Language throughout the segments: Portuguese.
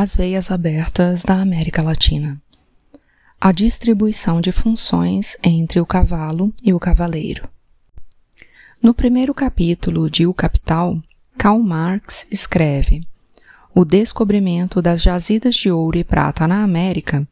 As veias abertas da América Latina. A distribuição de funções entre o cavalo e o cavaleiro. No primeiro capítulo de O Capital, Karl Marx escreve: O descobrimento das jazidas de ouro e prata na América,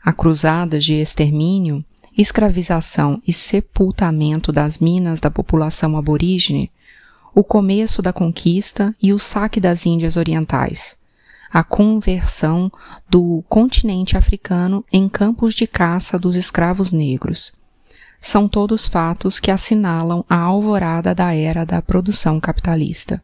a cruzadas de extermínio, escravização e sepultamento das minas da população aborígene, o começo da conquista e o saque das Índias Orientais a conversão do continente africano em campos de caça dos escravos negros. São todos fatos que assinalam a alvorada da era da produção capitalista.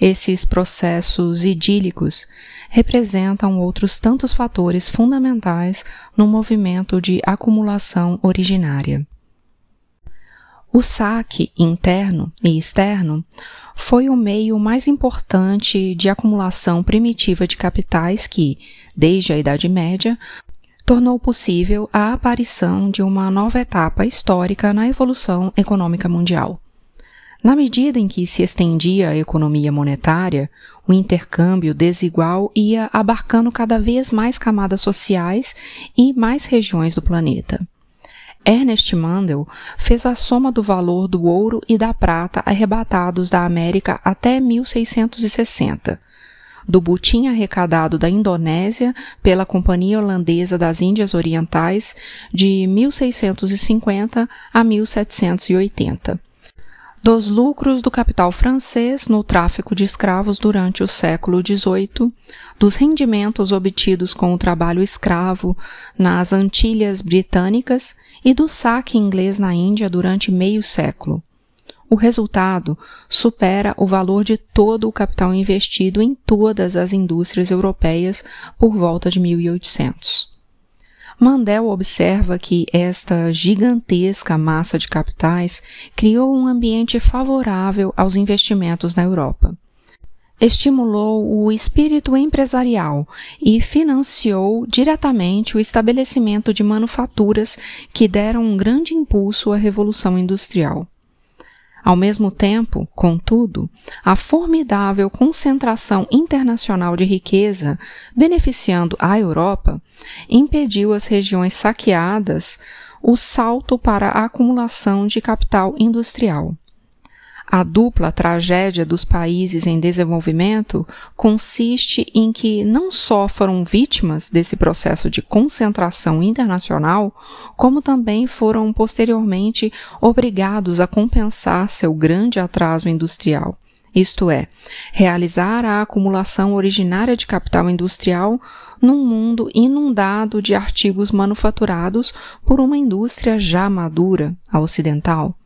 Esses processos idílicos representam outros tantos fatores fundamentais no movimento de acumulação originária. O saque interno e externo foi o meio mais importante de acumulação primitiva de capitais que, desde a Idade Média, tornou possível a aparição de uma nova etapa histórica na evolução econômica mundial. Na medida em que se estendia a economia monetária, o intercâmbio desigual ia abarcando cada vez mais camadas sociais e mais regiões do planeta. Ernest Mandel fez a soma do valor do ouro e da prata arrebatados da América até 1660, do butim arrecadado da Indonésia pela Companhia Holandesa das Índias Orientais de 1650 a 1780 dos lucros do capital francês no tráfico de escravos durante o século XVIII, dos rendimentos obtidos com o trabalho escravo nas Antilhas Britânicas e do saque inglês na Índia durante meio século. O resultado supera o valor de todo o capital investido em todas as indústrias europeias por volta de 1800. Mandel observa que esta gigantesca massa de capitais criou um ambiente favorável aos investimentos na Europa. Estimulou o espírito empresarial e financiou diretamente o estabelecimento de manufaturas que deram um grande impulso à Revolução Industrial. Ao mesmo tempo, contudo, a formidável concentração internacional de riqueza beneficiando a Europa impediu as regiões saqueadas o salto para a acumulação de capital industrial. A dupla tragédia dos países em desenvolvimento consiste em que não só foram vítimas desse processo de concentração internacional, como também foram posteriormente obrigados a compensar seu grande atraso industrial. Isto é, realizar a acumulação originária de capital industrial num mundo inundado de artigos manufaturados por uma indústria já madura, a ocidental.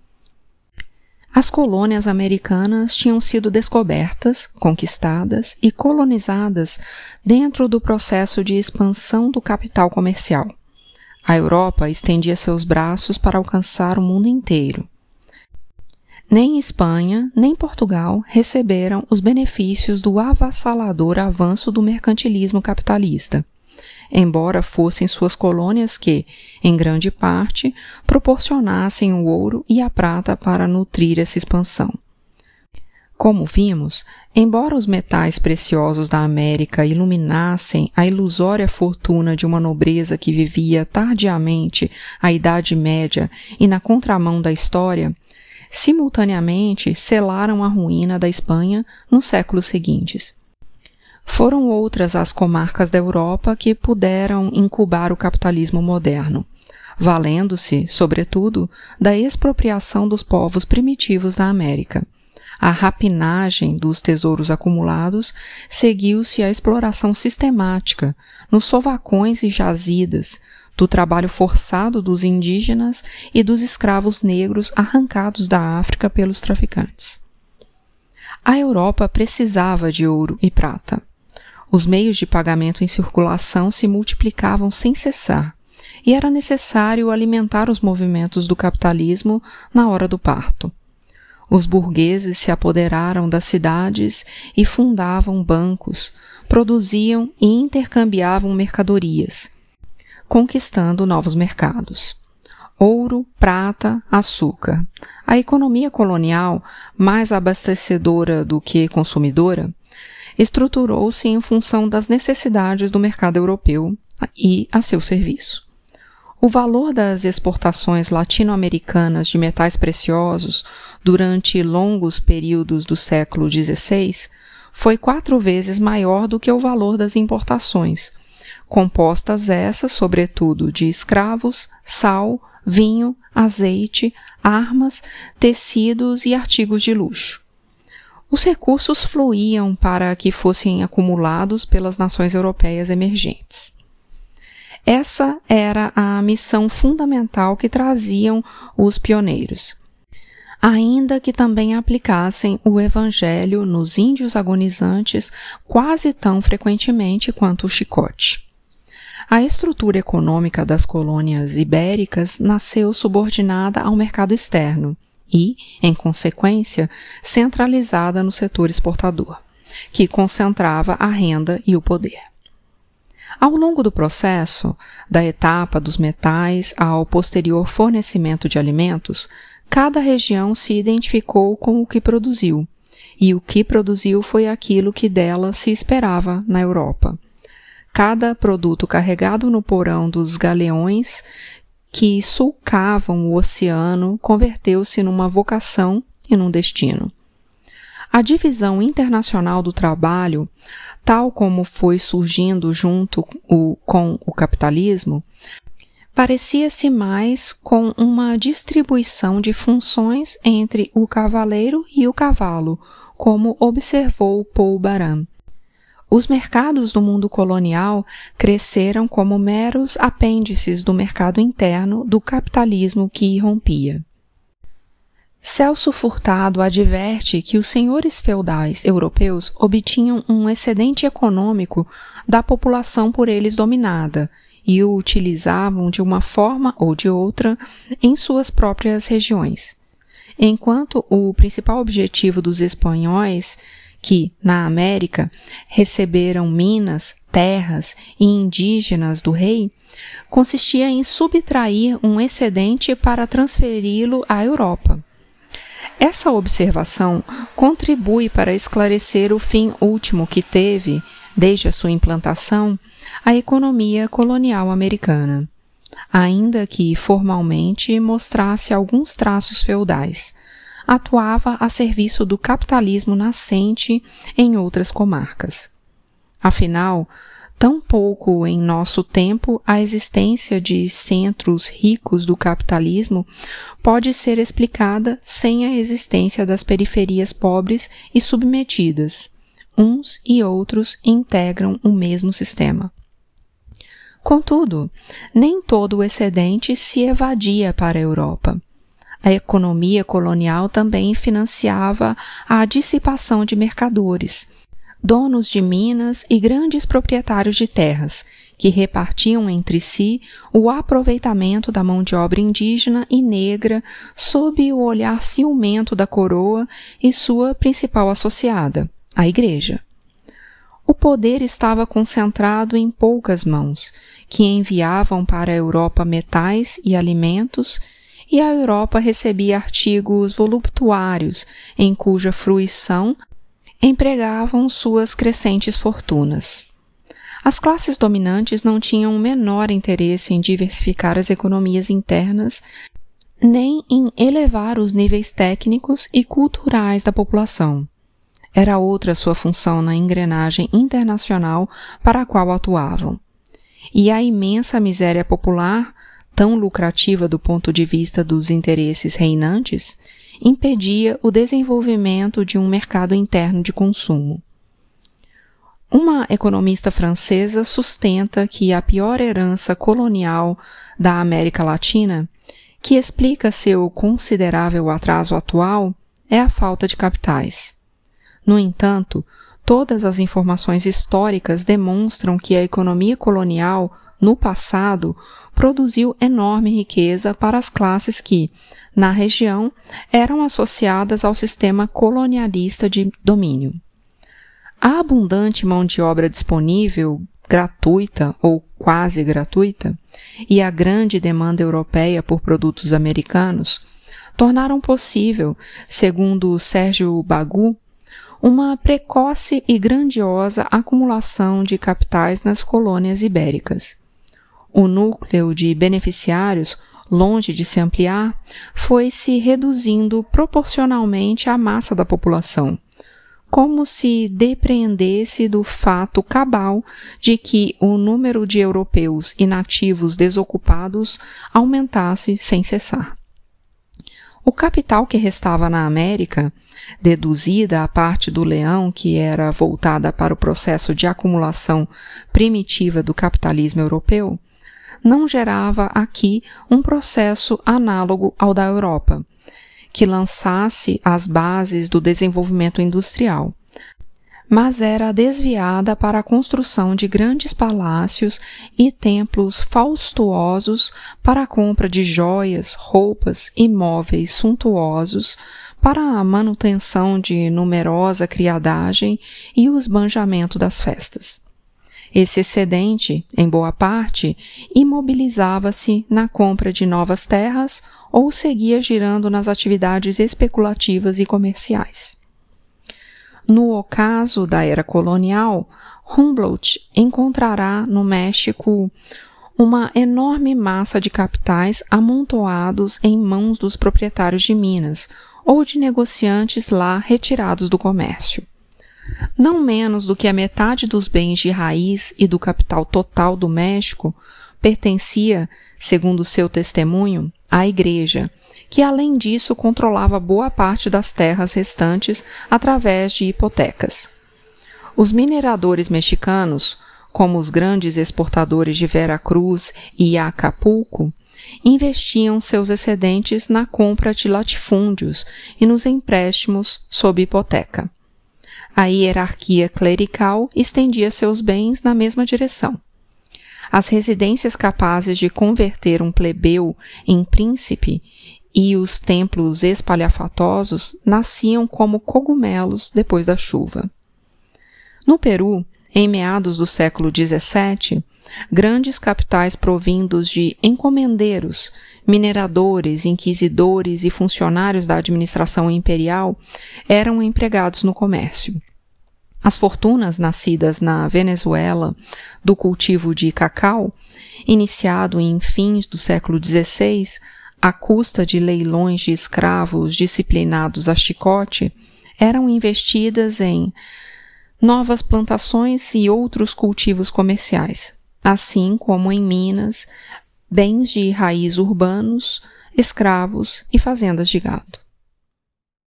As colônias americanas tinham sido descobertas, conquistadas e colonizadas dentro do processo de expansão do capital comercial. A Europa estendia seus braços para alcançar o mundo inteiro. Nem Espanha, nem Portugal receberam os benefícios do avassalador avanço do mercantilismo capitalista embora fossem suas colônias que, em grande parte, proporcionassem o ouro e a prata para nutrir essa expansão. Como vimos, embora os metais preciosos da América iluminassem a ilusória fortuna de uma nobreza que vivia tardiamente a Idade Média e na contramão da história, simultaneamente selaram a ruína da Espanha nos séculos seguintes. Foram outras as comarcas da Europa que puderam incubar o capitalismo moderno, valendo-se, sobretudo, da expropriação dos povos primitivos da América. A rapinagem dos tesouros acumulados seguiu-se à exploração sistemática, nos sovacões e jazidas, do trabalho forçado dos indígenas e dos escravos negros arrancados da África pelos traficantes. A Europa precisava de ouro e prata. Os meios de pagamento em circulação se multiplicavam sem cessar, e era necessário alimentar os movimentos do capitalismo na hora do parto. Os burgueses se apoderaram das cidades e fundavam bancos, produziam e intercambiavam mercadorias, conquistando novos mercados. Ouro, prata, açúcar. A economia colonial, mais abastecedora do que consumidora, estruturou-se em função das necessidades do mercado europeu e a seu serviço. O valor das exportações latino-americanas de metais preciosos durante longos períodos do século XVI foi quatro vezes maior do que o valor das importações, compostas essas, sobretudo, de escravos, sal, vinho, azeite, armas, tecidos e artigos de luxo. Os recursos fluíam para que fossem acumulados pelas nações europeias emergentes. Essa era a missão fundamental que traziam os pioneiros. Ainda que também aplicassem o Evangelho nos índios agonizantes quase tão frequentemente quanto o chicote. A estrutura econômica das colônias ibéricas nasceu subordinada ao mercado externo e, em consequência, centralizada no setor exportador, que concentrava a renda e o poder. Ao longo do processo, da etapa dos metais ao posterior fornecimento de alimentos, cada região se identificou com o que produziu, e o que produziu foi aquilo que dela se esperava na Europa. Cada produto carregado no porão dos galeões que sulcavam o oceano converteu-se numa vocação e num destino. A divisão internacional do trabalho, tal como foi surgindo junto com o capitalismo, parecia-se mais com uma distribuição de funções entre o cavaleiro e o cavalo, como observou Paul Baran. Os mercados do mundo colonial cresceram como meros apêndices do mercado interno do capitalismo que irrompia. Celso Furtado adverte que os senhores feudais europeus obtinham um excedente econômico da população por eles dominada e o utilizavam de uma forma ou de outra em suas próprias regiões. Enquanto o principal objetivo dos espanhóis que, na América, receberam minas, terras e indígenas do rei, consistia em subtrair um excedente para transferi-lo à Europa. Essa observação contribui para esclarecer o fim último que teve, desde a sua implantação, a economia colonial americana, ainda que formalmente mostrasse alguns traços feudais atuava a serviço do capitalismo nascente em outras comarcas. Afinal, tão pouco em nosso tempo a existência de centros ricos do capitalismo pode ser explicada sem a existência das periferias pobres e submetidas. Uns e outros integram o mesmo sistema. Contudo, nem todo o excedente se evadia para a Europa. A economia colonial também financiava a dissipação de mercadores, donos de minas e grandes proprietários de terras, que repartiam entre si o aproveitamento da mão de obra indígena e negra sob o olhar ciumento da coroa e sua principal associada, a Igreja. O poder estava concentrado em poucas mãos, que enviavam para a Europa metais e alimentos e a Europa recebia artigos voluptuários em cuja fruição empregavam suas crescentes fortunas. As classes dominantes não tinham o menor interesse em diversificar as economias internas nem em elevar os níveis técnicos e culturais da população. Era outra sua função na engrenagem internacional para a qual atuavam. E a imensa miséria popular tão lucrativa do ponto de vista dos interesses reinantes, impedia o desenvolvimento de um mercado interno de consumo. Uma economista francesa sustenta que a pior herança colonial da América Latina, que explica seu considerável atraso atual, é a falta de capitais. No entanto, todas as informações históricas demonstram que a economia colonial, no passado, produziu enorme riqueza para as classes que, na região, eram associadas ao sistema colonialista de domínio. A abundante mão de obra disponível, gratuita ou quase gratuita, e a grande demanda europeia por produtos americanos tornaram possível, segundo Sérgio Bagu, uma precoce e grandiosa acumulação de capitais nas colônias ibéricas. O núcleo de beneficiários, longe de se ampliar, foi se reduzindo proporcionalmente à massa da população, como se depreendesse do fato cabal de que o número de europeus e nativos desocupados aumentasse sem cessar. O capital que restava na América, deduzida a parte do leão que era voltada para o processo de acumulação primitiva do capitalismo europeu, não gerava aqui um processo análogo ao da Europa, que lançasse as bases do desenvolvimento industrial, mas era desviada para a construção de grandes palácios e templos faustuosos para a compra de joias, roupas e móveis suntuosos, para a manutenção de numerosa criadagem e o esbanjamento das festas. Esse excedente, em boa parte, imobilizava-se na compra de novas terras ou seguia girando nas atividades especulativas e comerciais. No ocaso da era colonial, Humboldt encontrará no México uma enorme massa de capitais amontoados em mãos dos proprietários de minas ou de negociantes lá retirados do comércio. Não menos do que a metade dos bens de raiz e do capital total do México pertencia, segundo seu testemunho, à Igreja, que além disso controlava boa parte das terras restantes através de hipotecas. Os mineradores mexicanos, como os grandes exportadores de Vera Cruz e Acapulco, investiam seus excedentes na compra de latifúndios e nos empréstimos sob hipoteca. A hierarquia clerical estendia seus bens na mesma direção. As residências capazes de converter um plebeu em príncipe e os templos espalhafatosos nasciam como cogumelos depois da chuva. No Peru, em meados do século XVII, grandes capitais provindos de encomendeiros, mineradores, inquisidores e funcionários da administração imperial eram empregados no comércio. As fortunas nascidas na Venezuela do cultivo de cacau, iniciado em fins do século XVI, à custa de leilões de escravos disciplinados a chicote, eram investidas em novas plantações e outros cultivos comerciais, assim como em minas, bens de raiz urbanos, escravos e fazendas de gado.